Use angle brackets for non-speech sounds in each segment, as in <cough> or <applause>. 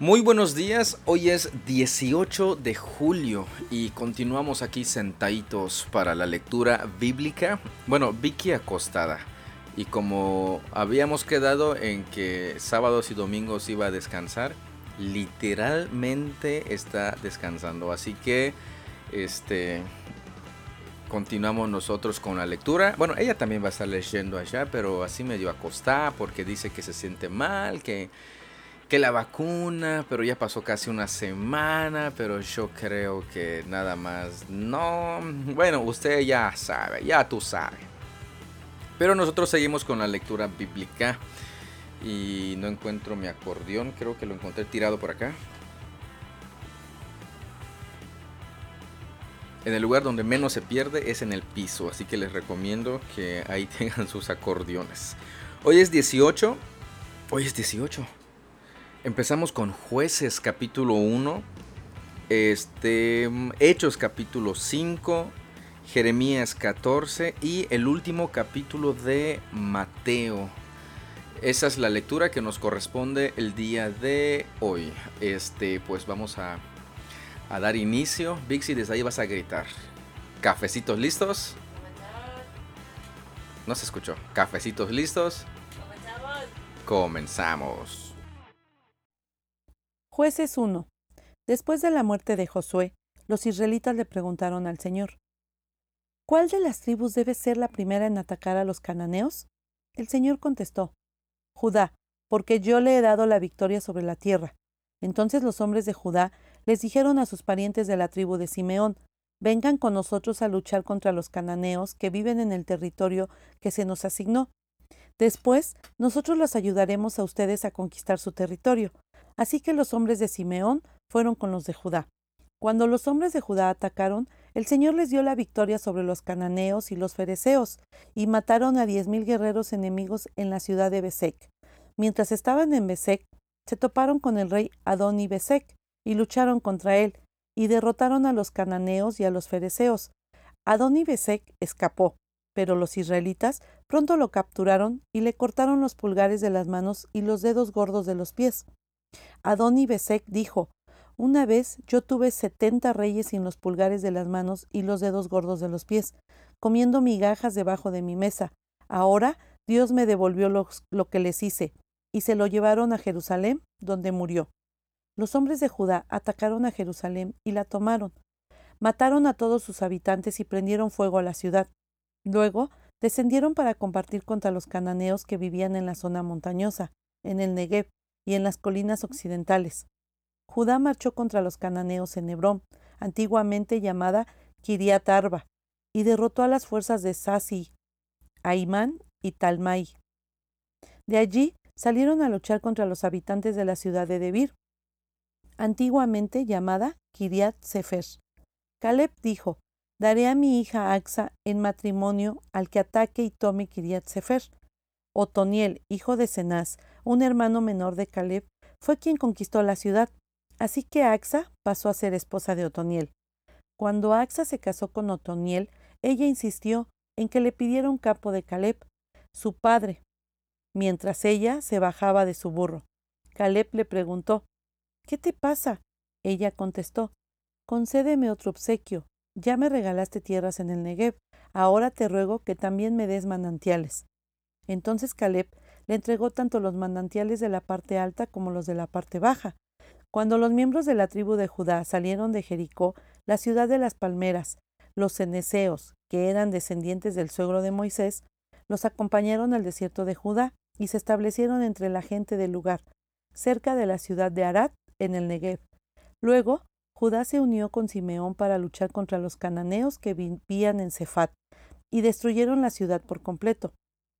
Muy buenos días, hoy es 18 de julio y continuamos aquí sentaditos para la lectura bíblica. Bueno, Vicky acostada. Y como habíamos quedado en que sábados y domingos iba a descansar, literalmente está descansando. Así que, este, continuamos nosotros con la lectura. Bueno, ella también va a estar leyendo allá, pero así medio acostada porque dice que se siente mal, que que la vacuna, pero ya pasó casi una semana, pero yo creo que nada más no. Bueno, usted ya sabe, ya tú sabes. Pero nosotros seguimos con la lectura bíblica y no encuentro mi acordeón, creo que lo encontré tirado por acá. En el lugar donde menos se pierde es en el piso, así que les recomiendo que ahí <laughs> tengan sus acordeones. Hoy es 18. Hoy es 18. Empezamos con Jueces capítulo 1, este, Hechos capítulo 5, Jeremías 14 y el último capítulo de Mateo. Esa es la lectura que nos corresponde el día de hoy. Este, pues vamos a, a dar inicio. Vixi, desde ahí vas a gritar. ¿Cafecitos listos? No se escuchó. ¿Cafecitos listos? Comenzamos. Comenzamos. Jueces 1. Después de la muerte de Josué, los israelitas le preguntaron al Señor, ¿Cuál de las tribus debe ser la primera en atacar a los cananeos? El Señor contestó, Judá, porque yo le he dado la victoria sobre la tierra. Entonces los hombres de Judá les dijeron a sus parientes de la tribu de Simeón, Vengan con nosotros a luchar contra los cananeos que viven en el territorio que se nos asignó. Después, nosotros los ayudaremos a ustedes a conquistar su territorio. Así que los hombres de Simeón fueron con los de Judá. Cuando los hombres de Judá atacaron, el Señor les dio la victoria sobre los cananeos y los fereceos, y mataron a diez mil guerreros enemigos en la ciudad de Besek. Mientras estaban en Besek, se toparon con el rey Adoni Besek, y lucharon contra él, y derrotaron a los cananeos y a los fereceos. Adoni Besek escapó, pero los israelitas pronto lo capturaron y le cortaron los pulgares de las manos y los dedos gordos de los pies. Adoni Besek dijo, Una vez yo tuve setenta reyes sin los pulgares de las manos y los dedos gordos de los pies, comiendo migajas debajo de mi mesa. Ahora Dios me devolvió lo, que les hice, y se lo llevaron a Jerusalén, donde murió. Los hombres de Judá atacaron a Jerusalén y la tomaron. Mataron a todos sus habitantes y prendieron fuego a la ciudad. Luego descendieron para compartir contra los cananeos que vivían en la zona montañosa, en el Negev, y en las colinas occidentales. Judá marchó contra los cananeos en Hebrón, antiguamente llamada Kiriat Arba, y derrotó a las fuerzas de Sasi, Aimán y Talmai. De allí salieron a luchar contra los habitantes de la ciudad de Debir, antiguamente llamada Kiriat Sefer. Caleb dijo: Daré a mi hija Axa en matrimonio al que ataque y tome Kiriat Sefer. Otoniel, hijo de Cenaz, un hermano menor de Caleb, fue quien conquistó la ciudad, así que Axa pasó a ser esposa de Otoniel. Cuando Axa se casó con Otoniel, ella insistió en que le pidiera un capo de Caleb, su padre, mientras ella se bajaba de su burro. Caleb le preguntó ¿Qué te pasa? Ella contestó Concédeme otro obsequio. Ya me regalaste tierras en el Negev, ahora te ruego que también me des manantiales. Entonces Caleb le entregó tanto los manantiales de la parte alta como los de la parte baja. Cuando los miembros de la tribu de Judá salieron de Jericó, la ciudad de las palmeras, los ceneseos, que eran descendientes del suegro de Moisés, los acompañaron al desierto de Judá y se establecieron entre la gente del lugar, cerca de la ciudad de Arad, en el Negev. Luego, Judá se unió con Simeón para luchar contra los cananeos que vivían en Cefat y destruyeron la ciudad por completo.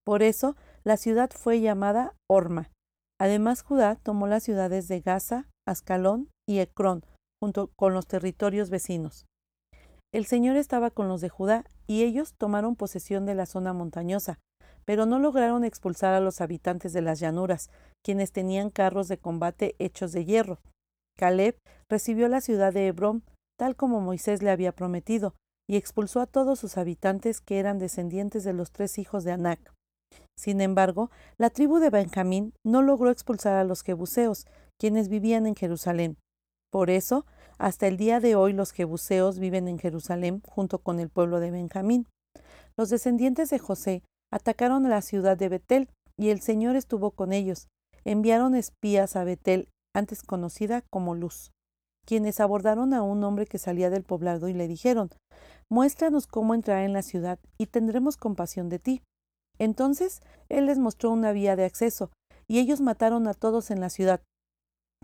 Por eso, la ciudad fue llamada Orma. Además, Judá tomó las ciudades de Gaza, Ascalón y Ecrón, junto con los territorios vecinos. El Señor estaba con los de Judá, y ellos tomaron posesión de la zona montañosa, pero no lograron expulsar a los habitantes de las llanuras, quienes tenían carros de combate hechos de hierro. Caleb recibió la ciudad de Hebrón, tal como Moisés le había prometido, y expulsó a todos sus habitantes que eran descendientes de los tres hijos de Anac. Sin embargo, la tribu de Benjamín no logró expulsar a los jebuseos, quienes vivían en Jerusalén. Por eso, hasta el día de hoy los jebuseos viven en Jerusalén junto con el pueblo de Benjamín. Los descendientes de José atacaron la ciudad de Betel, y el Señor estuvo con ellos. Enviaron espías a Betel, antes conocida como Luz, quienes abordaron a un hombre que salía del poblado y le dijeron Muéstranos cómo entrar en la ciudad, y tendremos compasión de ti. Entonces él les mostró una vía de acceso, y ellos mataron a todos en la ciudad,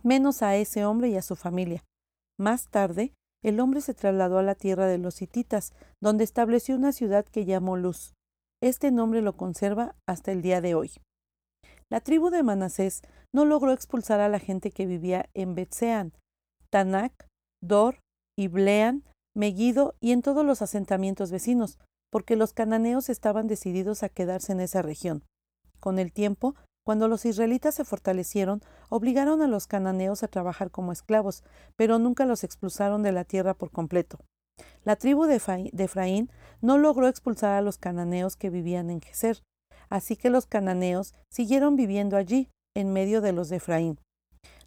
menos a ese hombre y a su familia. Más tarde, el hombre se trasladó a la tierra de los hititas, donde estableció una ciudad que llamó Luz. Este nombre lo conserva hasta el día de hoy. La tribu de Manasés no logró expulsar a la gente que vivía en Betsean, Tanak, Dor, Iblean, Megiddo y en todos los asentamientos vecinos, porque los cananeos estaban decididos a quedarse en esa región. Con el tiempo, cuando los israelitas se fortalecieron, obligaron a los cananeos a trabajar como esclavos, pero nunca los expulsaron de la tierra por completo. La tribu de, Efraín no logró expulsar a los cananeos que vivían en Geser, así que los cananeos siguieron viviendo allí, en medio de los de Efraín.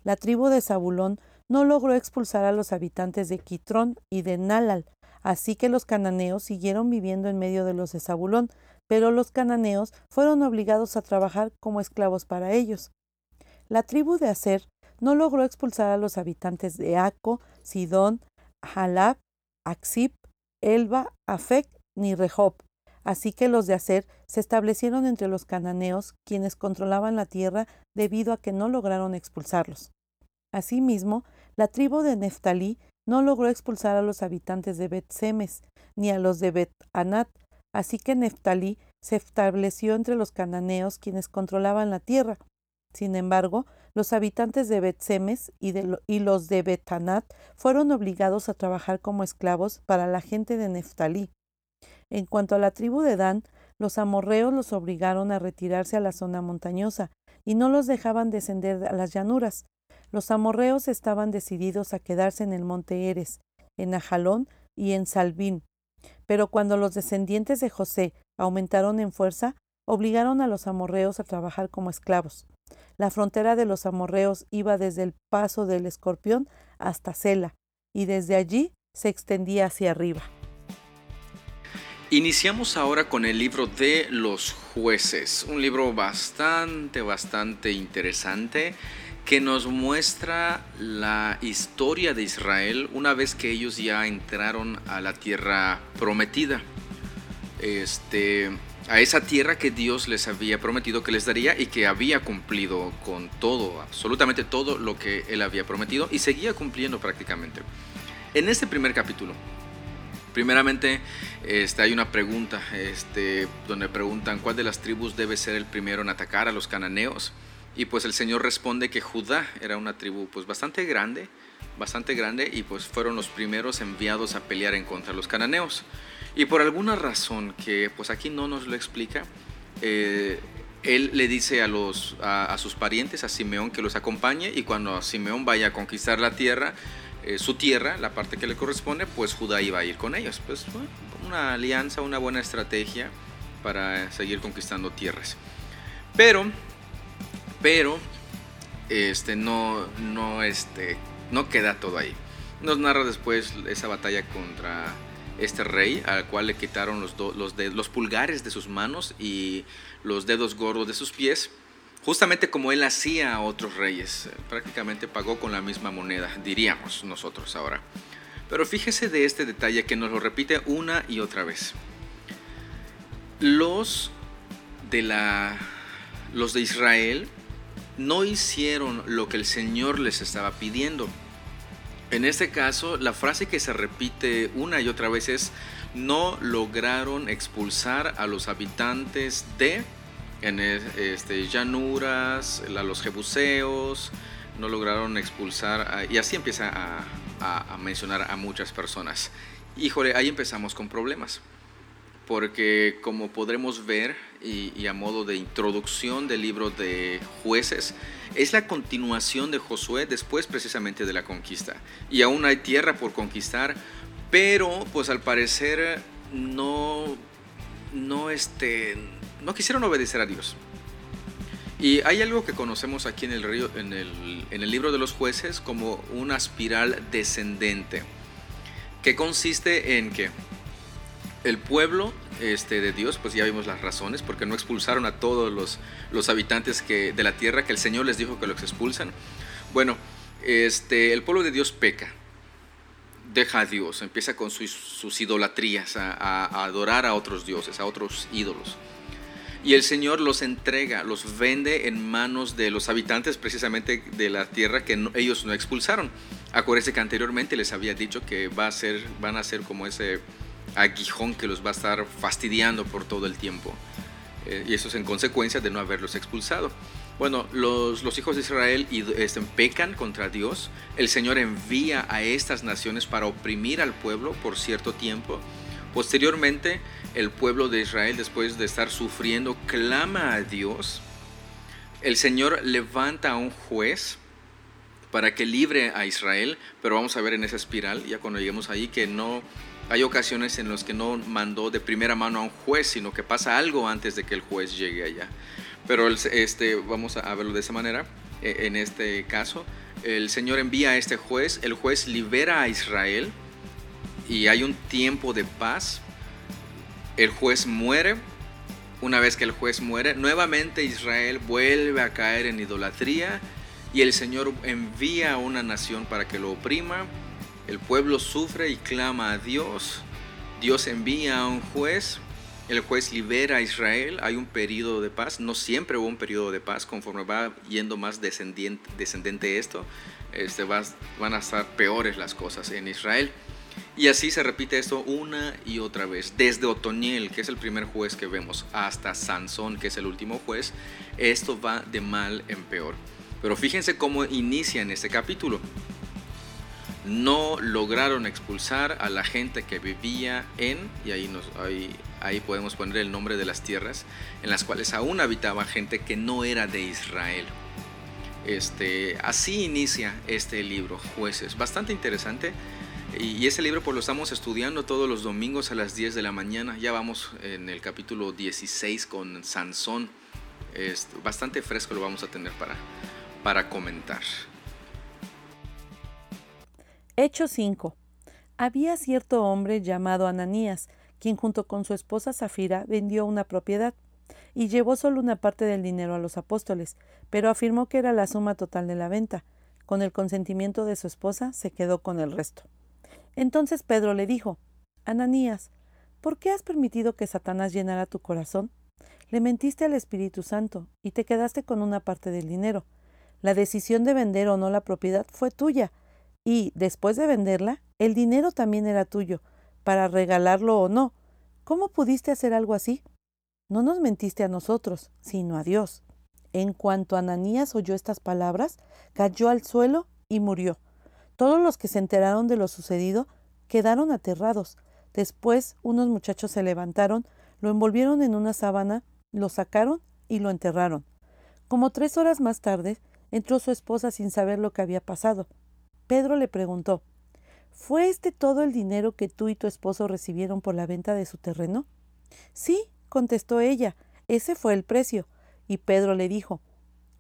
La tribu de Zabulón no logró expulsar a los habitantes de Quitrón y de Nalal, así que los cananeos siguieron viviendo en medio de los de Zabulón, pero los cananeos fueron obligados a trabajar como esclavos para ellos. La tribu de Aser no logró expulsar a los habitantes de Aco, Sidón, Halab, Axip, Elba, Afec ni Rehob. Así que los de Aser se establecieron entre los cananeos, quienes controlaban la tierra debido a que no lograron expulsarlos. Asimismo, la tribu de Neftalí no logró expulsar a los habitantes de Bet Semes ni a los de Bet Anat, así que Neftalí se estableció entre los cananeos quienes controlaban la tierra. Sin embargo, los habitantes de Bet Semes y, y los de Bet Anat fueron obligados a trabajar como esclavos para la gente de Neftalí. En cuanto a la tribu de Dan, los amorreos los obligaron a retirarse a la zona montañosa y no los dejaban descender a las llanuras. Los amorreos estaban decididos a quedarse en el monte Eres, en Ajalón y en Salvín. Pero cuando los descendientes de José aumentaron en fuerza, obligaron a los amorreos a trabajar como esclavos. La frontera de los amorreos iba desde el paso del escorpión hasta Sela, y desde allí se extendía hacia arriba. Iniciamos ahora con el libro de los jueces, un libro bastante, bastante interesante que nos muestra la historia de Israel una vez que ellos ya entraron a la tierra prometida. Este, a esa tierra que Dios les había prometido que les daría y que había cumplido con todo, absolutamente todo lo que él había prometido y seguía cumpliendo prácticamente. En este primer capítulo, primeramente este, hay una pregunta este, donde preguntan cuál de las tribus debe ser el primero en atacar a los cananeos. Y pues el Señor responde que Judá era una tribu pues bastante grande, bastante grande y pues fueron los primeros enviados a pelear en contra de los cananeos. Y por alguna razón que pues aquí no nos lo explica, eh, él le dice a, los, a, sus parientes, a Simeón, que los acompañe y cuando Simeón vaya a conquistar la tierra, eh, su tierra, la parte que le corresponde, pues Judá iba a ir con ellos. Pues una alianza, una buena estrategia para seguir conquistando tierras. Pero pero este no no este no queda todo ahí. Nos narra después esa batalla contra este rey al cual le quitaron los, los, los pulgares de sus manos y los dedos gordos de sus pies, justamente como él hacía a otros reyes. Prácticamente pagó con la misma moneda, diríamos nosotros ahora. Pero fíjese de este detalle que nos lo repite una y otra vez. Los de la los de Israel no hicieron lo que el Señor les estaba pidiendo. En este caso, la frase que se repite una y otra vez es, no lograron expulsar a los habitantes de en este, llanuras, a los jebuseos, no lograron expulsar, y así empieza a, a mencionar a muchas personas. Híjole, ahí empezamos con problemas porque como podremos ver y, a modo de introducción del libro de jueces, es la continuación de Josué después precisamente de la conquista. Y aún hay tierra por conquistar, pero pues al parecer no, no, este, no quisieron obedecer a Dios. Y hay algo que conocemos aquí en el, río, en el, en el libro de los jueces como una espiral descendente, que consiste en que el pueblo este, de Dios, pues ya vimos las razones, porque no expulsaron a todos los, los habitantes que, de la tierra, que el Señor les dijo que los expulsan. Bueno, este, el pueblo de Dios peca, deja a Dios, empieza con sus, idolatrías, a adorar a otros dioses, a otros ídolos. Y el Señor los entrega, los vende en manos de los habitantes precisamente de la tierra que ellos no expulsaron. Acuérdense que anteriormente les había dicho que va a ser, van a ser como ese aguijón que los va a estar fastidiando por todo el tiempo. Eh, y eso es en consecuencia de no haberlos expulsado. Bueno, los, los hijos de Israel este, pecan contra Dios. El Señor envía a estas naciones para oprimir al pueblo por cierto tiempo. Posteriormente, el pueblo de Israel, después de estar sufriendo, clama a Dios. El Señor levanta a un juez para que libre a Israel, pero vamos a ver en esa espiral, ya cuando lleguemos ahí, que no hay ocasiones en las que no mandó de primera mano a un juez, sino que pasa algo antes de que el juez llegue allá. Pero este, vamos a verlo de esa manera. E, en este caso, el Señor envía a este juez, el juez libera a Israel y hay un tiempo de paz el juez muere. Una vez que el juez muere, nuevamente Israel vuelve a caer en idolatría y el Señor envía a una nación para que lo oprima. El pueblo sufre y clama a Dios. Dios envía a un juez. El juez libera a Israel. Hay un periodo de paz. No siempre hubo un periodo de paz. Conforme va yendo más descendiente, descendente esto, este, van a estar peores las cosas en Israel. Y así se repite esto una y otra vez. Desde Otoniel, que es el primer juez que vemos, hasta Sansón, que es el último juez, esto va de mal en peor. Pero fíjense cómo inicia en este capítulo. No lograron expulsar a la gente que vivía en, y ahí, podemos poner el nombre de las tierras, en las cuales aún habitaba gente que no era de Israel. Este, así inicia este libro, Jueces. Bastante interesante. Y ese libro pues lo estamos estudiando todos los domingos a las 10 de la mañana. Ya vamos en el capítulo 16 con Sansón. Es bastante fresco lo vamos a tener para, para comentar. Hecho 5. Había cierto hombre llamado Ananías, quien junto con su esposa Zafira vendió una propiedad y llevó solo una parte del dinero a los apóstoles, pero afirmó que era la suma total de la venta. Con el consentimiento de su esposa se quedó con el resto. Entonces Pedro le dijo, Ananías, ¿por qué has permitido que Satanás llenara tu corazón? Le mentiste al Espíritu Santo y te quedaste con una parte del dinero. La decisión de vender o no la propiedad fue tuya, y, después de venderla, el dinero también era tuyo, para regalarlo o no. ¿Cómo pudiste hacer algo así? No nos mentiste a nosotros, sino a Dios. En cuanto Ananías oyó estas palabras, cayó al suelo y murió. Todos los que se enteraron de lo sucedido quedaron aterrados. Después unos muchachos se levantaron, lo envolvieron en una sábana, lo sacaron y lo enterraron. Como tres horas más tarde, entró su esposa sin saber lo que había pasado. Pedro le preguntó ¿Fue este todo el dinero que tú y tu esposo recibieron por la venta de su terreno? Sí, contestó ella, ese fue el precio. Y Pedro le dijo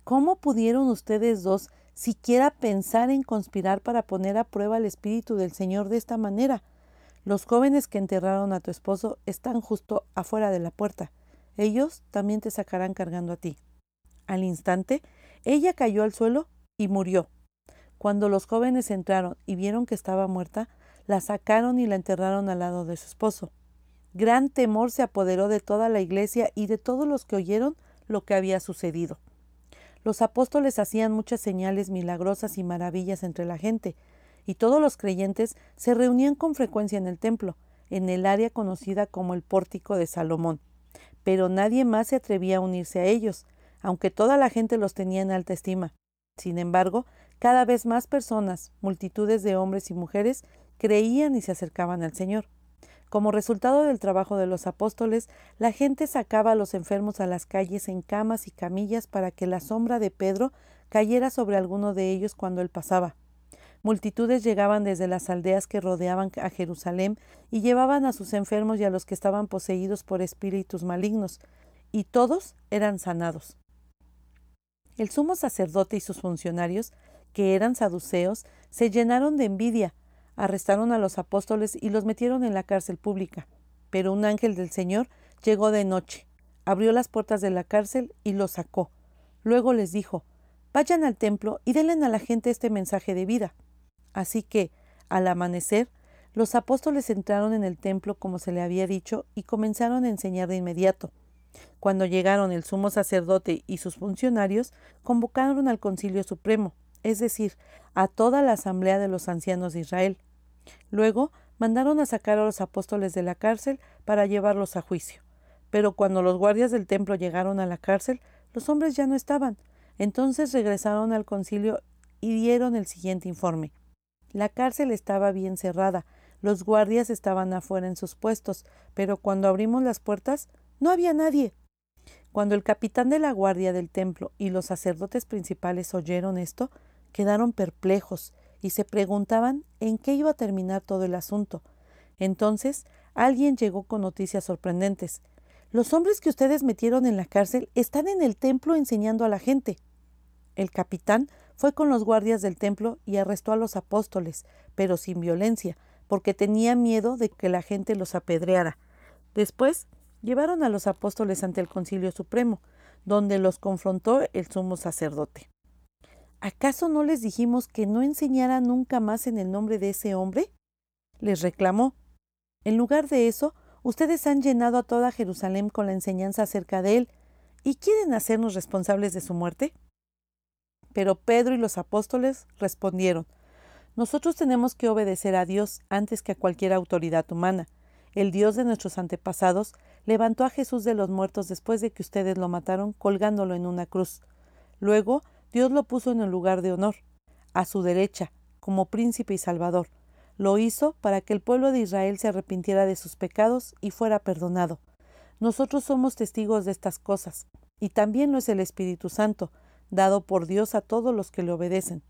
¿Cómo pudieron ustedes dos siquiera pensar en conspirar para poner a prueba el Espíritu del Señor de esta manera. Los jóvenes que enterraron a tu esposo están justo afuera de la puerta. Ellos también te sacarán cargando a ti. Al instante, ella cayó al suelo y murió. Cuando los jóvenes entraron y vieron que estaba muerta, la sacaron y la enterraron al lado de su esposo. Gran temor se apoderó de toda la iglesia y de todos los que oyeron lo que había sucedido. Los apóstoles hacían muchas señales milagrosas y maravillas entre la gente, y todos los creyentes se reunían con frecuencia en el templo, en el área conocida como el pórtico de Salomón. Pero nadie más se atrevía a unirse a ellos, aunque toda la gente los tenía en alta estima. Sin embargo, cada vez más personas, multitudes de hombres y mujeres, creían y se acercaban al Señor. Como resultado del trabajo de los apóstoles, la gente sacaba a los enfermos a las calles en camas y camillas para que la sombra de Pedro cayera sobre alguno de ellos cuando él pasaba. Multitudes llegaban desde las aldeas que rodeaban a Jerusalén y llevaban a sus enfermos y a los que estaban poseídos por espíritus malignos, y todos eran sanados. El sumo sacerdote y sus funcionarios, que eran saduceos, se llenaron de envidia, arrestaron a los apóstoles y los metieron en la cárcel pública. Pero un ángel del Señor llegó de noche, abrió las puertas de la cárcel y los sacó. Luego les dijo, Vayan al templo y denle a la gente este mensaje de vida. Así que, al amanecer, los apóstoles entraron en el templo como se le había dicho y comenzaron a enseñar de inmediato. Cuando llegaron el sumo sacerdote y sus funcionarios, convocaron al concilio supremo, es decir, a toda la asamblea de los ancianos de Israel. Luego mandaron a sacar a los apóstoles de la cárcel para llevarlos a juicio. Pero cuando los guardias del templo llegaron a la cárcel, los hombres ya no estaban. Entonces regresaron al concilio y dieron el siguiente informe. La cárcel estaba bien cerrada, los guardias estaban afuera en sus puestos, pero cuando abrimos las puertas no había nadie. Cuando el capitán de la guardia del templo y los sacerdotes principales oyeron esto, quedaron perplejos y se preguntaban en qué iba a terminar todo el asunto. Entonces alguien llegó con noticias sorprendentes. Los hombres que ustedes metieron en la cárcel están en el templo enseñando a la gente. El capitán fue con los guardias del templo y arrestó a los apóstoles, pero sin violencia, porque tenía miedo de que la gente los apedreara. Después llevaron a los apóstoles ante el Concilio Supremo, donde los confrontó el sumo sacerdote. ¿Acaso no les dijimos que no enseñara nunca más en el nombre de ese hombre? les reclamó. En lugar de eso, Ustedes han llenado a toda Jerusalén con la enseñanza acerca de él y quieren hacernos responsables de su muerte. Pero Pedro y los apóstoles respondieron, Nosotros tenemos que obedecer a Dios antes que a cualquier autoridad humana. El Dios de nuestros antepasados levantó a Jesús de los muertos después de que ustedes lo mataron colgándolo en una cruz. Luego Dios lo puso en el lugar de honor, a su derecha, como príncipe y salvador. Lo hizo para que el pueblo de Israel se arrepintiera de sus pecados y fuera perdonado. Nosotros somos testigos de estas cosas, y también lo es el Espíritu Santo, dado por Dios a todos los que le obedecen.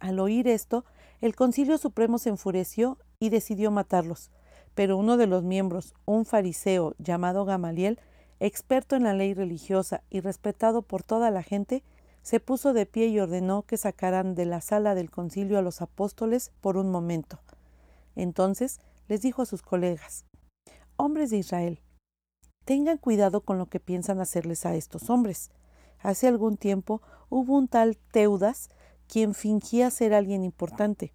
Al oír esto, el Concilio Supremo se enfureció y decidió matarlos. Pero uno de los miembros, un fariseo llamado Gamaliel, experto en la ley religiosa y respetado por toda la gente, se puso de pie y ordenó que sacaran de la sala del concilio a los apóstoles por un momento. Entonces les dijo a sus colegas, Hombres de Israel, tengan cuidado con lo que piensan hacerles a estos hombres. Hace algún tiempo hubo un tal Teudas quien fingía ser alguien importante.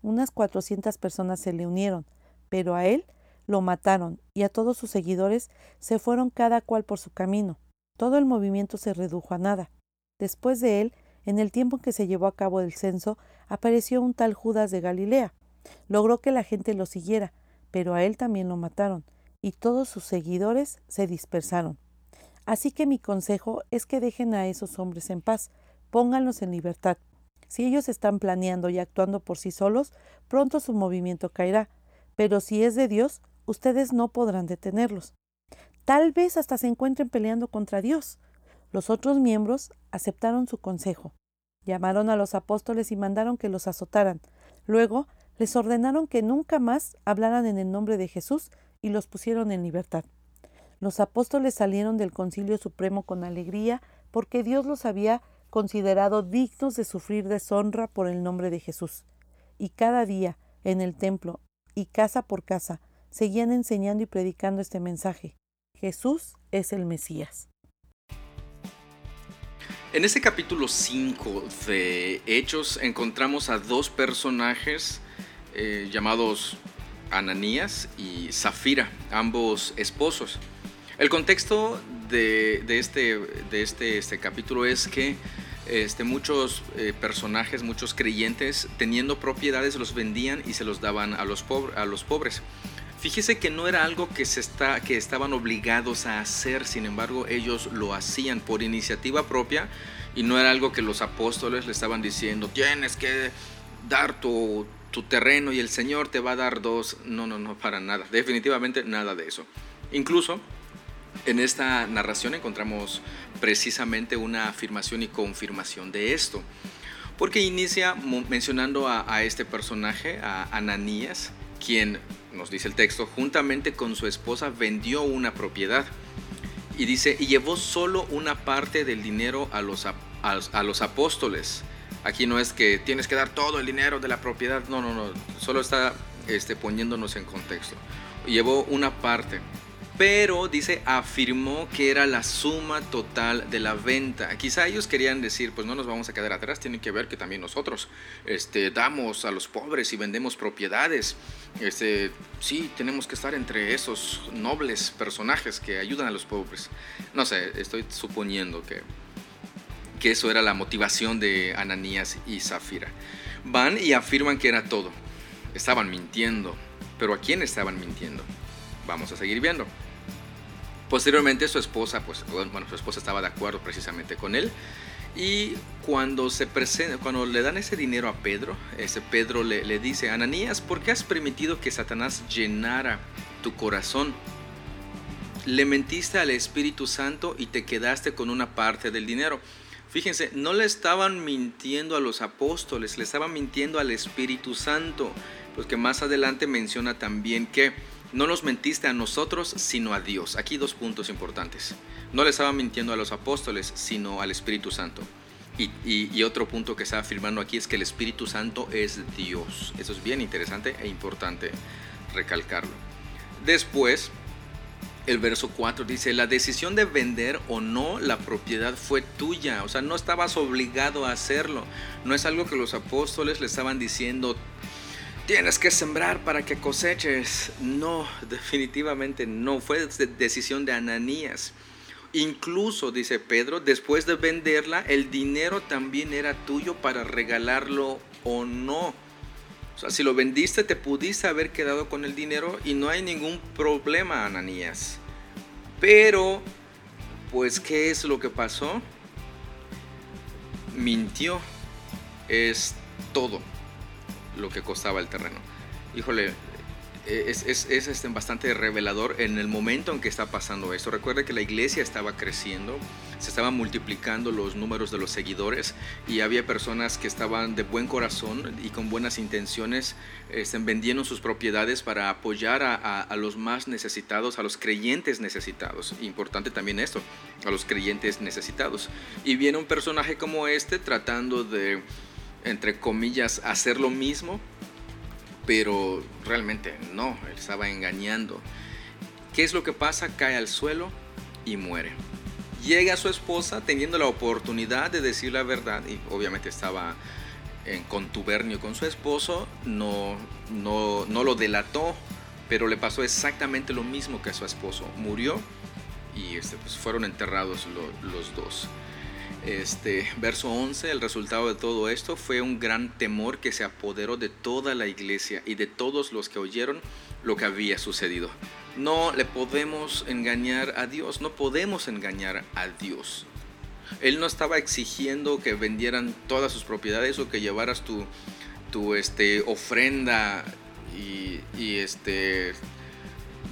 Unas cuatrocientas personas se le unieron, pero a él lo mataron y a todos sus seguidores se fueron cada cual por su camino. Todo el movimiento se redujo a nada. Después de él, en el tiempo en que se llevó a cabo el censo, apareció un tal Judas de Galilea, Logró que la gente lo siguiera, pero a él también lo mataron, y todos sus seguidores se dispersaron. Así que mi consejo es que dejen a esos hombres en paz, pónganlos en libertad. Si ellos están planeando y actuando por sí solos, pronto su movimiento caerá, pero si es de Dios, ustedes no podrán detenerlos. Tal vez hasta se encuentren peleando contra Dios. Los otros miembros aceptaron su consejo. Llamaron a los apóstoles y mandaron que los azotaran. Luego les ordenaron que nunca más hablaran en el nombre de Jesús y los pusieron en libertad. Los apóstoles salieron del concilio supremo con alegría porque Dios los había considerado dignos de sufrir deshonra por el nombre de Jesús. Y cada día, en el templo y casa por casa, seguían enseñando y predicando este mensaje. Jesús es el Mesías. En este capítulo 5 de Hechos encontramos a dos personajes eh, llamados Ananías y Zafira, ambos esposos. El contexto de, este, de este, este, capítulo es que este, muchos eh, personajes, muchos creyentes, teniendo propiedades, los vendían y se los daban a los, a los pobres. Fíjese que no era algo que, se está, que estaban obligados a hacer, sin embargo ellos lo hacían por iniciativa propia y no era algo que los apóstoles le estaban diciendo, tienes que dar tu, tu terreno y el Señor te va a dar dos. No, no, no, para nada. Definitivamente nada de eso. Incluso en esta narración encontramos precisamente una afirmación y confirmación de esto. Porque inicia mencionando a, este personaje, a Ananías, quien, nos dice el texto, juntamente con su esposa vendió una propiedad. Y dice, y llevó solo una parte del dinero a los, a a, los apóstoles. Aquí no es que tienes que dar todo el dinero de la propiedad, no, no, no, solo está este, poniéndonos en contexto. Llevó una parte pero dice, afirmó que era la suma total de la venta. Quizá ellos querían decir, pues no nos vamos a quedar atrás, tienen que ver que también nosotros este, damos a los pobres y vendemos propiedades. Este, sí, tenemos que estar entre esos nobles personajes que ayudan a los pobres. No sé, estoy suponiendo que, que eso era la motivación de Ananías y Zafira. Van y afirman que era todo. Estaban mintiendo. Pero ¿a quién estaban mintiendo? Vamos a seguir viendo. Posteriormente su esposa, pues bueno, su esposa estaba de acuerdo precisamente con él. Y cuando, se presenta, cuando le dan ese dinero a Pedro, ese Pedro le, le dice, Ananías, ¿por qué has permitido que Satanás llenara tu corazón? Le mentiste al Espíritu Santo y te quedaste con una parte del dinero. Fíjense, no le estaban mintiendo a los apóstoles, le estaban mintiendo al Espíritu Santo, pues que más adelante menciona también que no nos mentiste a nosotros, sino a Dios. Aquí dos puntos importantes. No le estaba mintiendo a los apóstoles, sino al Espíritu Santo. Y, otro punto que está afirmando aquí es que el Espíritu Santo es Dios. Eso es bien interesante e importante recalcarlo. Después, el verso 4 dice, la decisión de vender o no la propiedad fue tuya. O sea, no estabas obligado a hacerlo. No es algo que los apóstoles le estaban diciendo, tienes que sembrar para que coseches. No, <laughs> definitivamente no. Fue decisión de Ananías. Incluso, dice Pedro, después de venderla, el dinero también era tuyo para regalarlo o no. O sea, si lo vendiste, te pudiste haber quedado con el dinero y no hay ningún problema, Ananías. Pero, pues, ¿qué es lo que pasó? Mintió. Es todo lo que costaba el terreno. Híjole, es, es, es este, bastante revelador en el momento en que está pasando esto. Recuerde que la iglesia estaba creciendo, se estaban multiplicando los números de los seguidores y había personas que estaban de buen corazón y con buenas intenciones este, vendiendo sus propiedades para apoyar a, a, los más necesitados, a los creyentes necesitados. Importante también esto, a los creyentes necesitados. Y viene un personaje como este tratando de entre comillas, hacer lo mismo, pero realmente no, él estaba engañando. ¿Qué es lo que pasa? Cae al suelo y muere. Llega su esposa teniendo la oportunidad de decir la verdad y obviamente estaba en contubernio con su esposo, no, no, no lo delató, pero le pasó exactamente lo mismo que a su esposo. Murió y este, pues fueron enterrados los dos. Este, verso 11, el resultado de todo esto fue un gran temor que se apoderó de toda la iglesia y de todos los que oyeron lo que había sucedido. No le podemos engañar a Dios, no podemos engañar a Dios. Él no estaba exigiendo que vendieran todas sus propiedades o que llevaras tu, tu este, ofrenda y, y este,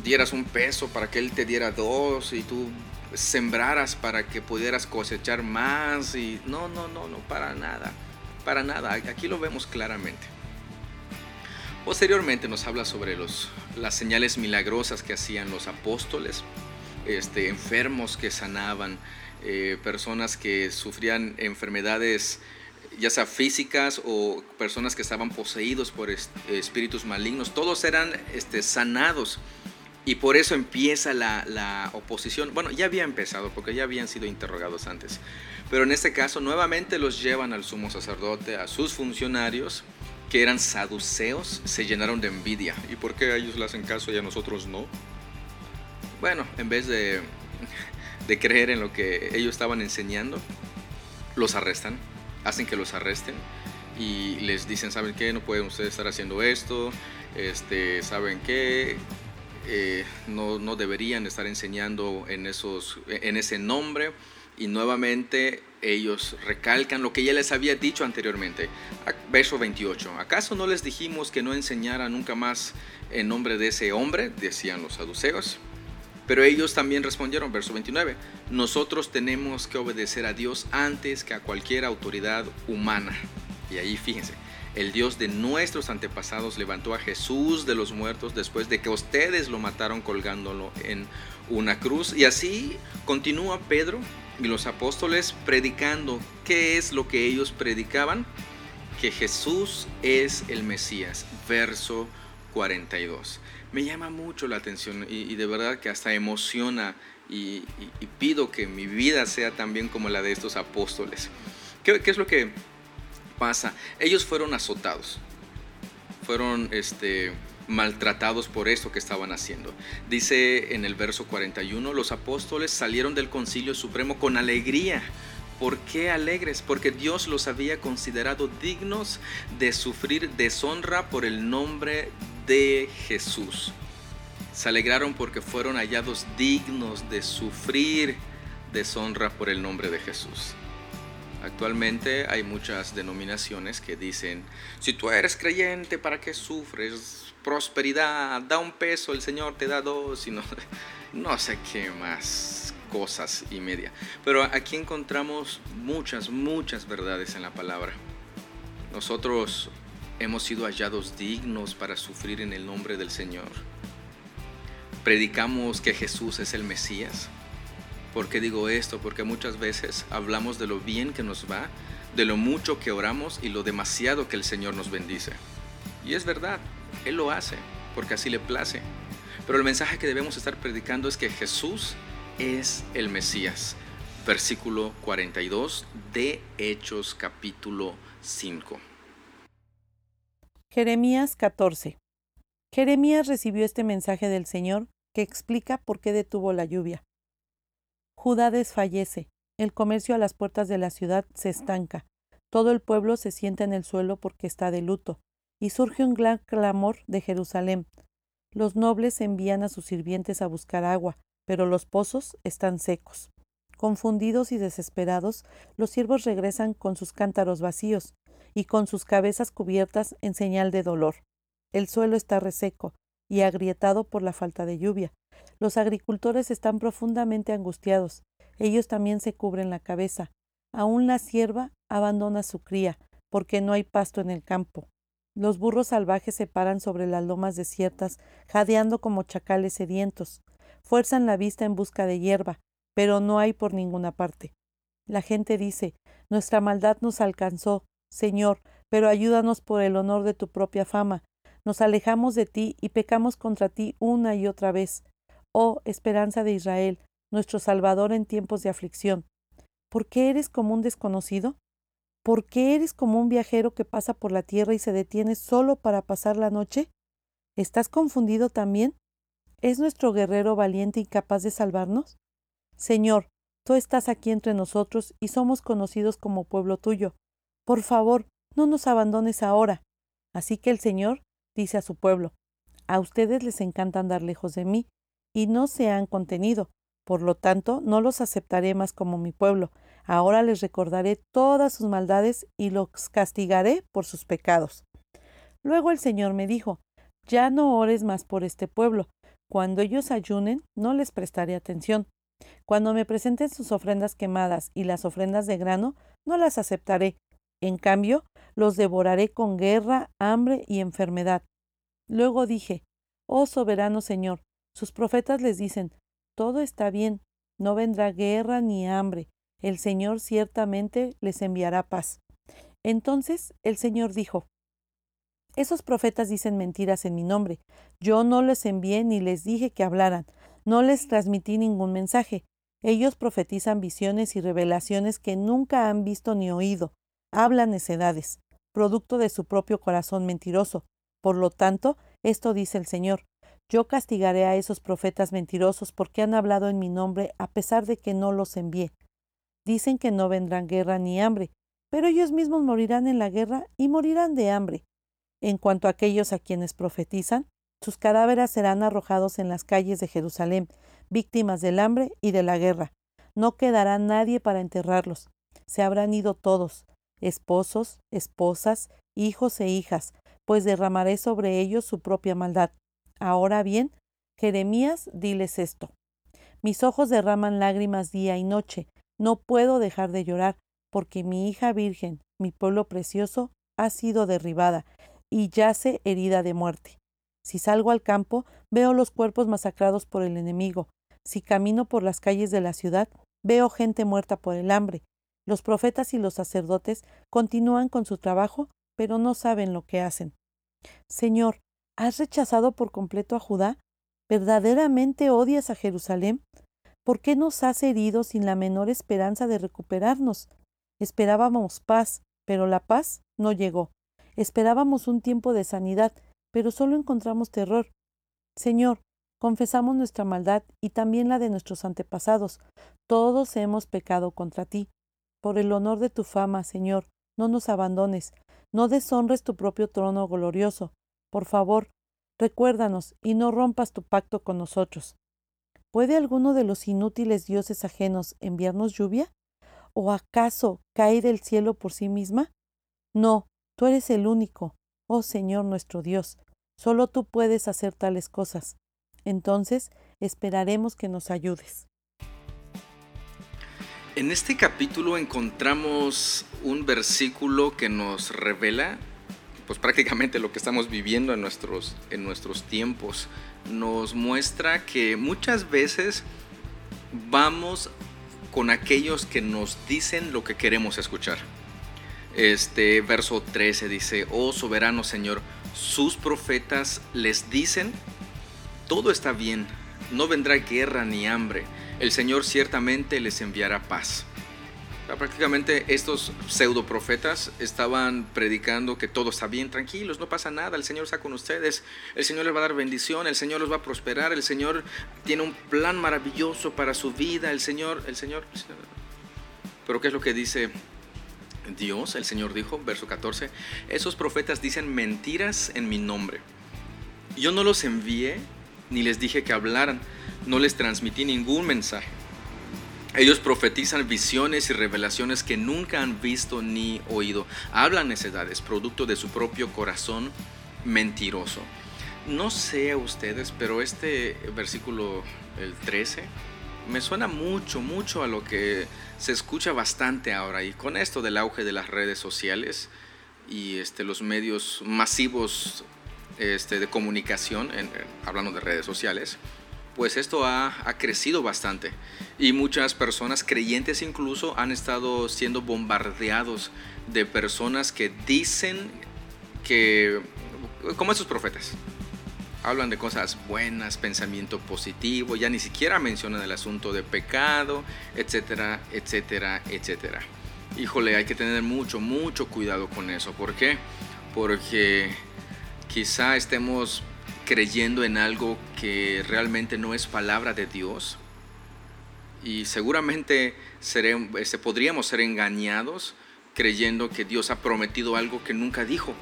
dieras un peso para que Él te diera dos y tú sembraras para que pudieras cosechar más y no, no, no, no, para nada, para nada, aquí lo vemos claramente. Posteriormente nos habla sobre los, las señales milagrosas que hacían los apóstoles, este, enfermos que sanaban, eh, personas que sufrían enfermedades ya sea físicas o personas que estaban poseídos por espíritus malignos, todos eran este, sanados y por eso empieza la, oposición. Bueno, ya había empezado porque ya habían sido interrogados antes. Pero en este caso nuevamente los llevan al sumo sacerdote, a sus funcionarios, que eran saduceos, se llenaron de envidia. ¿Y por qué ellos le hacen caso y a nosotros no? Bueno, en vez de, de creer en lo que ellos estaban enseñando, los arrestan, hacen que los arresten y les dicen, ¿saben qué? No pueden ustedes estar haciendo esto, este, ¿saben qué? Eh, no, deberían estar enseñando en, esos, en ese nombre. Y nuevamente ellos recalcan lo que ya les había dicho anteriormente. Verso 28. ¿Acaso no les dijimos que no enseñara nunca más en nombre de ese hombre? Decían los saduceos. Pero ellos también respondieron, verso 29, nosotros tenemos que obedecer a Dios antes que a cualquier autoridad humana. Y ahí fíjense, el Dios de nuestros antepasados levantó a Jesús de los muertos después de que ustedes lo mataron colgándolo en una cruz. Y así continúa Pedro y los apóstoles predicando. ¿Qué es lo que ellos predicaban? Que Jesús es el Mesías. Verso 42. Me llama mucho la atención y, de verdad que hasta emociona y, pido que mi vida sea también como la de estos apóstoles. ¿Qué, qué es lo que pasa? Ellos fueron azotados. Fueron este, maltratados por eso que estaban haciendo. Dice en el verso 41, los apóstoles salieron del concilio supremo con alegría. ¿Por qué alegres? Porque Dios los había considerado dignos de sufrir deshonra por el nombre de Jesús. Se alegraron porque fueron hallados dignos de sufrir deshonra por el nombre de Jesús. Actualmente hay muchas denominaciones que dicen, si tú eres creyente, ¿para qué sufres? prosperidad, da un peso, el Señor te da dos, y no, <laughs> no sé qué más cosas y media. Pero aquí encontramos muchas, muchas verdades en la palabra. Nosotros hemos sido hallados dignos para sufrir en el nombre del Señor. Predicamos que Jesús es el Mesías. ¿Por qué digo esto? Porque muchas veces hablamos de lo bien que nos va, de lo mucho que oramos y lo demasiado que el Señor nos bendice. Y es verdad, él lo hace porque así le place. Pero el mensaje que debemos estar predicando es que Jesús es el Mesías. Versículo 42 de Hechos capítulo 5. Jeremías 14. Jeremías recibió este mensaje del Señor que explica por qué detuvo la lluvia. Judá desfallece, el comercio a las puertas de la ciudad se estanca, todo el pueblo se sienta en el suelo porque está de luto, y surge un gran clamor de Jerusalén. Los nobles envían a sus sirvientes a buscar agua, pero los pozos están secos. Confundidos y desesperados, los siervos regresan con sus cántaros vacíos y con sus cabezas cubiertas en señal de dolor. El suelo está reseco y agrietado por la falta de lluvia. Los agricultores están profundamente angustiados. Ellos también se cubren la cabeza. Aún la sierva abandona su cría, porque no hay pasto en el campo. Los burros salvajes se paran sobre las lomas desiertas, jadeando como chacales sedientos. Fuerzan la vista en busca de hierba, pero no hay por ninguna parte. La gente dice, Nuestra maldad nos alcanzó, Señor, pero ayúdanos por el honor de tu propia fama. Nos alejamos de ti y pecamos contra ti una y otra vez. Oh esperanza de Israel, nuestro Salvador en tiempos de aflicción. ¿Por qué eres como un desconocido? ¿Por qué eres como un viajero que pasa por la tierra y se detiene solo para pasar la noche? ¿Estás confundido también? ¿Es nuestro guerrero valiente y capaz de salvarnos? Señor, tú estás aquí entre nosotros y somos conocidos como pueblo tuyo. Por favor, no nos abandones ahora. Así que el Señor dice a su pueblo, a ustedes les encanta andar lejos de mí, y no se han contenido, por lo tanto no los aceptaré más como mi pueblo, Ahora les recordaré todas sus maldades y los castigaré por sus pecados. Luego el Señor me dijo, Ya no ores más por este pueblo. Cuando ellos ayunen, no les prestaré atención. Cuando me presenten sus ofrendas quemadas y las ofrendas de grano, no las aceptaré. En cambio, los devoraré con guerra, hambre y enfermedad. Luego dije, Oh soberano Señor, sus profetas les dicen, Todo está bien, no vendrá guerra ni hambre, el Señor ciertamente les enviará paz. Entonces el Señor dijo, Esos profetas dicen mentiras en mi nombre. Yo no les envié ni les dije que hablaran, no les transmití ningún mensaje. Ellos profetizan visiones y revelaciones que nunca han visto ni oído. Hablan necedades, producto de su propio corazón mentiroso. Por lo tanto, esto dice el Señor. Yo castigaré a esos profetas mentirosos porque han hablado en mi nombre a pesar de que no los envié. Dicen que no vendrán guerra ni hambre, pero ellos mismos morirán en la guerra y morirán de hambre. En cuanto a aquellos a quienes profetizan, sus cadáveres serán arrojados en las calles de Jerusalén, víctimas del hambre y de la guerra. No quedará nadie para enterrarlos. Se habrán ido todos, esposos, esposas, hijos e hijas, pues derramaré sobre ellos su propia maldad. Ahora bien, Jeremías, diles esto. Mis ojos derraman lágrimas día y noche, no puedo dejar de llorar porque mi hija virgen, mi pueblo precioso, ha sido derribada y yace herida de muerte. Si salgo al campo, veo los cuerpos masacrados por el enemigo. Si camino por las calles de la ciudad, Veo gente muerta por el hambre. Los profetas y los sacerdotes continúan con su trabajo, pero no saben lo que hacen. Señor, ¿has rechazado por completo a Judá? ¿Verdaderamente odias a Jerusalén? ¿Por qué nos has herido sin la menor esperanza de recuperarnos? Esperábamos paz, pero la paz no llegó. Esperábamos un tiempo de sanidad, pero solo encontramos terror. Señor, confesamos nuestra maldad y también la de nuestros antepasados. Todos hemos pecado contra ti. Por el honor de tu fama, Señor, no nos abandones, no deshonres tu propio trono glorioso. Por favor, recuérdanos y no rompas tu pacto con nosotros. ¿Puede alguno de los inútiles dioses ajenos enviarnos lluvia? ¿O acaso cae del cielo por sí misma? No, tú eres el único, oh Señor nuestro Dios. Solo tú puedes hacer tales cosas. Entonces esperaremos que nos ayudes. En este capítulo encontramos un versículo que nos revela pues prácticamente lo que estamos viviendo en nuestros, en nuestros tiempos. Nos muestra que muchas veces vamos con aquellos que nos dicen lo que queremos escuchar. Este verso 13 dice, oh soberano Señor, sus profetas les dicen, todo está bien, no vendrá guerra ni hambre el Señor ciertamente les enviará paz. Prácticamente estos pseudo profetas estaban predicando que todo está bien, tranquilos, no pasa nada, el Señor está con ustedes, el Señor les va a dar bendición, el Señor los va a prosperar, el Señor tiene un plan maravilloso para su vida, el Señor, el Señor. El Señor. Pero ¿qué es lo que dice Dios? El Señor dijo, verso 14, esos profetas dicen mentiras en mi nombre. Yo no los envié ni les dije que hablaran no les transmití ningún mensaje. Ellos profetizan visiones y revelaciones que nunca han visto ni oído. Hablan necedades, producto de su propio corazón mentiroso. No sé a ustedes, pero este versículo, el 13, me suena mucho, mucho a lo que se escucha bastante ahora. Y con esto del auge de las redes sociales y este, los medios masivos este, de comunicación, hablando de redes sociales, pues esto ha, crecido bastante y muchas personas creyentes incluso han estado siendo bombardeados de personas que dicen que, como esos profetas, hablan de cosas buenas, pensamiento positivo, ya ni siquiera mencionan el asunto de pecado, etcétera, etcétera, etcétera. Híjole, hay que tener mucho, mucho cuidado con eso. ¿Por qué? Porque quizá estemos creyendo en algo que realmente no es palabra de Dios. Y seguramente este, podríamos ser engañados creyendo que Dios ha prometido algo que nunca dijo.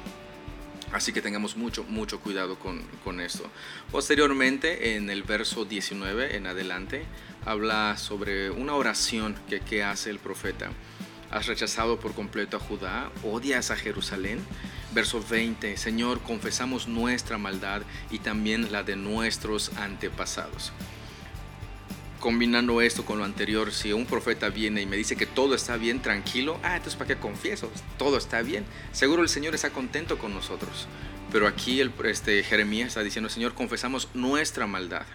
Así que tengamos mucho, mucho cuidado con, con, esto. Posteriormente, en el verso 19 en adelante, habla sobre una oración que hace el profeta. Has rechazado por completo a Judá, odias a Jerusalén. Verso 20, Señor, confesamos nuestra maldad y también la de nuestros antepasados. Combinando esto con lo anterior, si un profeta viene y me dice que todo está bien, tranquilo, ah, entonces ¿para qué confieso? Todo está bien. Seguro el Señor está contento con nosotros. Pero aquí el, este, Jeremías está diciendo, Señor, confesamos nuestra maldad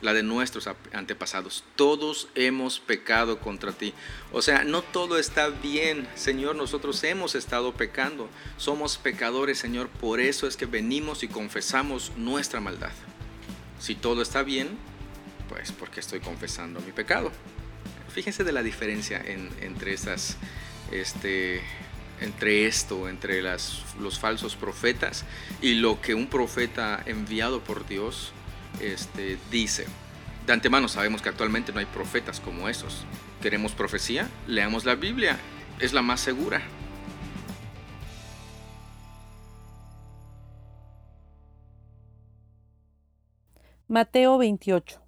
la de nuestros antepasados. Todos hemos pecado contra ti. O sea, no todo está bien, Señor, nosotros hemos estado pecando. Somos pecadores, Señor, por eso es que venimos y confesamos nuestra maldad. Si todo está bien, pues porque estoy confesando mi pecado. Fíjense de la diferencia entre este, entre esto, entre las, los falsos profetas y lo que un profeta enviado por Dios este, dice, de antemano sabemos que actualmente no hay profetas como esos. ¿Queremos profecía? Leamos la Biblia, es la más segura. Mateo 28.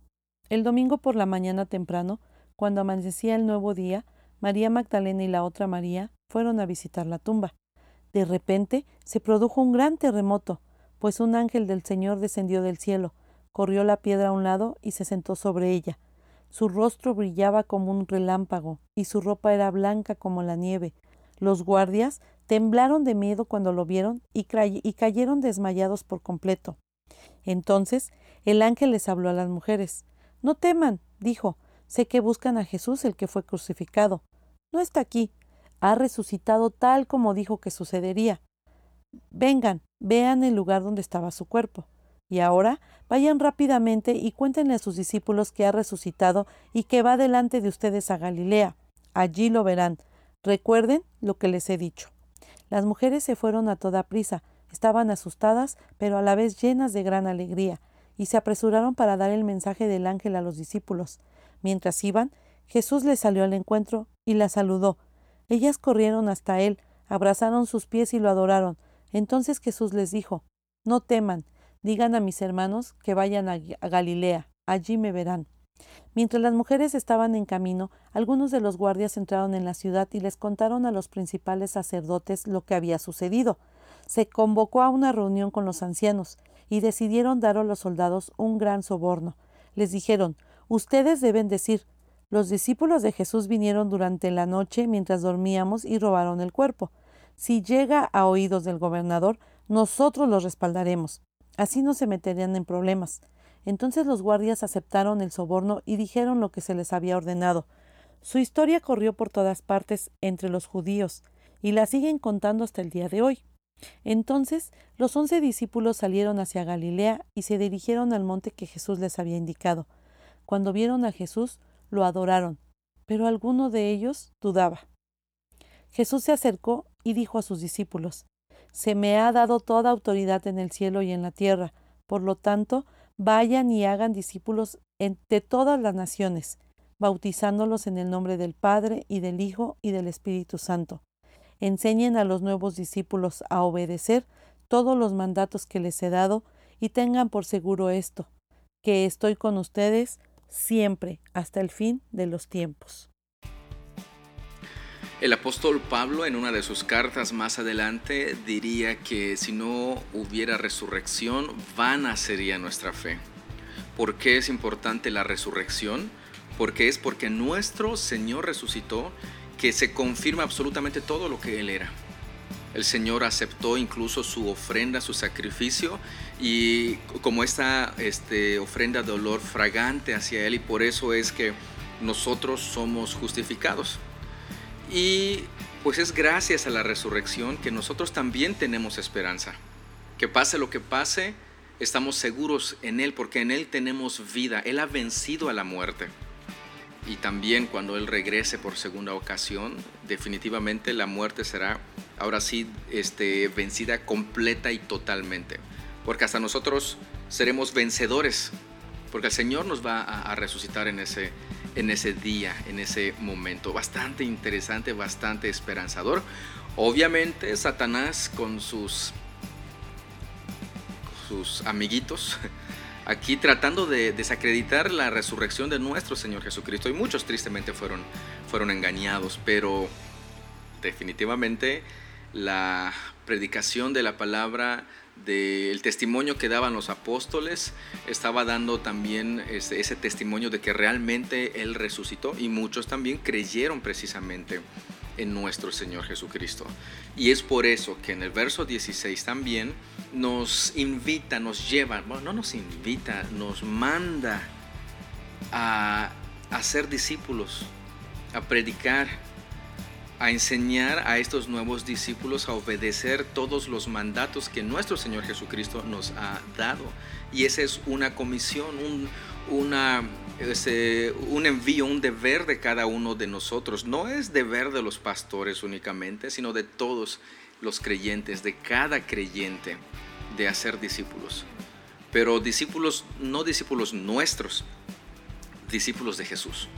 El domingo por la mañana temprano, cuando amanecía el nuevo día, María Magdalena y la otra María fueron a visitar la tumba. De repente se produjo un gran terremoto, pues un ángel del Señor descendió del cielo, corrió la piedra a un lado y se sentó sobre ella. Su rostro brillaba como un relámpago y su ropa era blanca como la nieve. Los guardias temblaron de miedo cuando lo vieron y, cayeron desmayados por completo. Entonces el ángel les habló a las mujeres. No teman, dijo, Sé que buscan a Jesús el que fue crucificado. No está aquí. Ha resucitado tal como dijo que sucedería. Vengan, vean el lugar donde estaba su cuerpo. Y ahora vayan rápidamente y cuéntenle a sus discípulos que ha resucitado y que va delante de ustedes a Galilea. Allí lo verán. Recuerden lo que les he dicho. Las mujeres se fueron a toda prisa, estaban asustadas, pero a la vez llenas de gran alegría, y se apresuraron para dar el mensaje del ángel a los discípulos. Mientras iban, Jesús les salió al encuentro y las saludó. Ellas corrieron hasta él, abrazaron sus pies y lo adoraron. Entonces Jesús les dijo, No teman, digan a mis hermanos que vayan a, Galilea, allí me verán. Mientras las mujeres estaban en camino, algunos de los guardias entraron en la ciudad y les contaron a los principales sacerdotes lo que había sucedido. Se convocó a una reunión con los ancianos y decidieron dar a los soldados un gran soborno. Les dijeron Ustedes deben decir los discípulos de Jesús vinieron durante la noche mientras dormíamos y robaron el cuerpo. Si llega a oídos del gobernador, nosotros los respaldaremos. Así no se meterían en problemas. Entonces los guardias aceptaron el soborno y dijeron lo que se les había ordenado. Su historia corrió por todas partes entre los judíos, y la siguen contando hasta el día de hoy. Entonces los once discípulos salieron hacia Galilea y se dirigieron al monte que Jesús les había indicado. Cuando vieron a Jesús, lo adoraron, pero alguno de ellos dudaba. Jesús se acercó y dijo a sus discípulos, Se me ha dado toda autoridad en el cielo y en la tierra, por lo tanto, vayan y hagan discípulos de todas las naciones, bautizándolos en el nombre del Padre y del Hijo y del Espíritu Santo. Enseñen a los nuevos discípulos a obedecer todos los mandatos que les he dado y tengan por seguro esto, que estoy con ustedes siempre hasta el fin de los tiempos. El apóstol Pablo en una de sus cartas más adelante diría que si no hubiera resurrección, vana sería nuestra fe. ¿Por qué es importante la resurrección? Porque es porque nuestro Señor resucitó que se confirma absolutamente todo lo que Él era. El Señor aceptó incluso su ofrenda, su sacrificio, y como esta este, ofrenda de olor fragante hacia Él, y por eso es que nosotros somos justificados. Y pues es gracias a la resurrección que nosotros también tenemos esperanza. Que pase lo que pase, estamos seguros en Él porque en Él tenemos vida. Él ha vencido a la muerte. Y también cuando Él regrese por segunda ocasión, definitivamente la muerte será ahora sí este, vencida completa y totalmente. Porque hasta nosotros seremos vencedores. Porque el Señor nos va a, a resucitar en ese, en ese día, en ese momento. Bastante interesante, bastante esperanzador. Obviamente Satanás con sus, sus amiguitos <laughs> aquí tratando de desacreditar la resurrección de nuestro Señor Jesucristo y muchos tristemente fueron, fueron engañados, pero definitivamente la predicación de la palabra del testimonio que daban los apóstoles, estaba dando también ese, testimonio de que realmente Él resucitó y muchos también creyeron precisamente en nuestro Señor Jesucristo. Y es por eso que en el verso 16 también nos invita, nos lleva, no nos invita, nos manda a, a ser discípulos, a predicar, a enseñar a estos nuevos discípulos a obedecer todos los mandatos que nuestro Señor Jesucristo nos ha dado. Y esa es una comisión, un, ese, un envío, un deber de cada uno de nosotros. No es deber de los pastores únicamente, sino de todos los creyentes, de cada creyente, de hacer discípulos. Pero discípulos, no discípulos nuestros, discípulos de Jesús.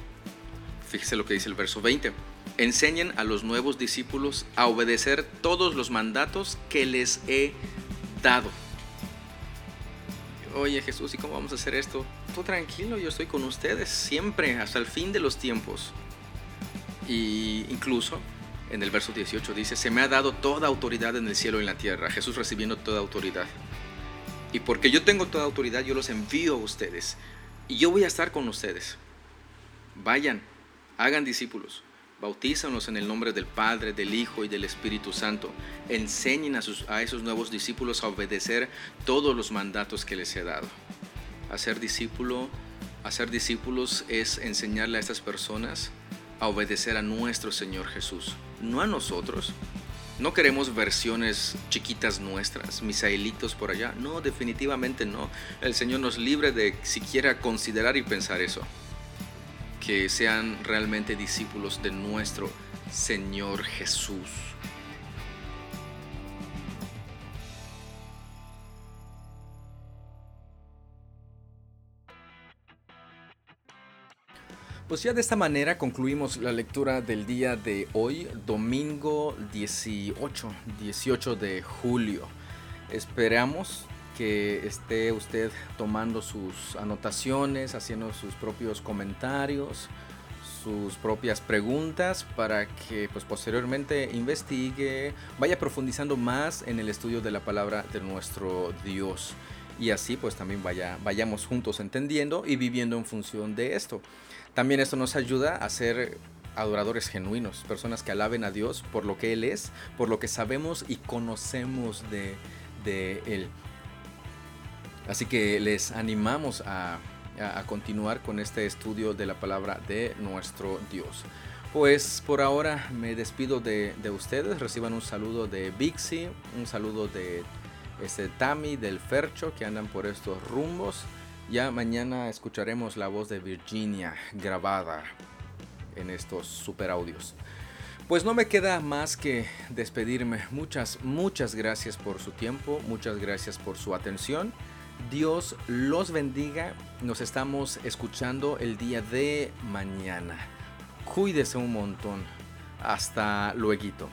Fíjese lo que dice el verso 20 enseñen a los nuevos discípulos a obedecer todos los mandatos que les he dado. Oye Jesús, ¿y cómo vamos a hacer esto? Tú tranquilo, yo estoy con ustedes siempre, hasta el fin de los tiempos. Y incluso en el verso 18 dice, se me ha dado toda autoridad en el cielo y en la tierra. Jesús recibiendo toda autoridad. Y porque yo tengo toda autoridad, yo los envío a ustedes. Y yo voy a estar con ustedes. Vayan, hagan discípulos Bautízanos en el nombre del Padre, del Hijo y del Espíritu Santo. Enseñen a, sus, a esos nuevos discípulos a obedecer todos los mandatos que les he dado. A ser discípulo Hacer discípulos es enseñarle a estas personas a obedecer a nuestro Señor Jesús, no a nosotros. No queremos versiones chiquitas nuestras, misaelitos por allá. No, definitivamente no. El Señor nos libre de siquiera considerar y pensar eso. Que sean realmente discípulos de nuestro Señor Jesús. Pues ya de esta manera concluimos la lectura del día de hoy, domingo 18, 18 de julio. Esperamos que esté usted tomando sus anotaciones, haciendo sus propios comentarios, sus propias preguntas para que pues posteriormente investigue, vaya profundizando más en el estudio de la palabra de nuestro Dios y así pues también vaya, vayamos juntos entendiendo y viviendo en función de esto. También esto nos ayuda a ser adoradores genuinos, personas que alaben a Dios por lo que Él es, por lo que sabemos y conocemos de, Él. Así que les animamos a, continuar con este estudio de la palabra de nuestro Dios. Pues por ahora me despido de, ustedes. Reciban un saludo de Bixi, un saludo de este, Tami, del Fercho, que andan por estos rumbos. Ya mañana escucharemos la voz de Virginia grabada en estos super audios. Pues no me queda más que despedirme. Muchas, muchas gracias por su tiempo, muchas gracias por su atención. Dios los bendiga. Nos estamos escuchando el día de mañana. Cuídese un montón. Hasta luego.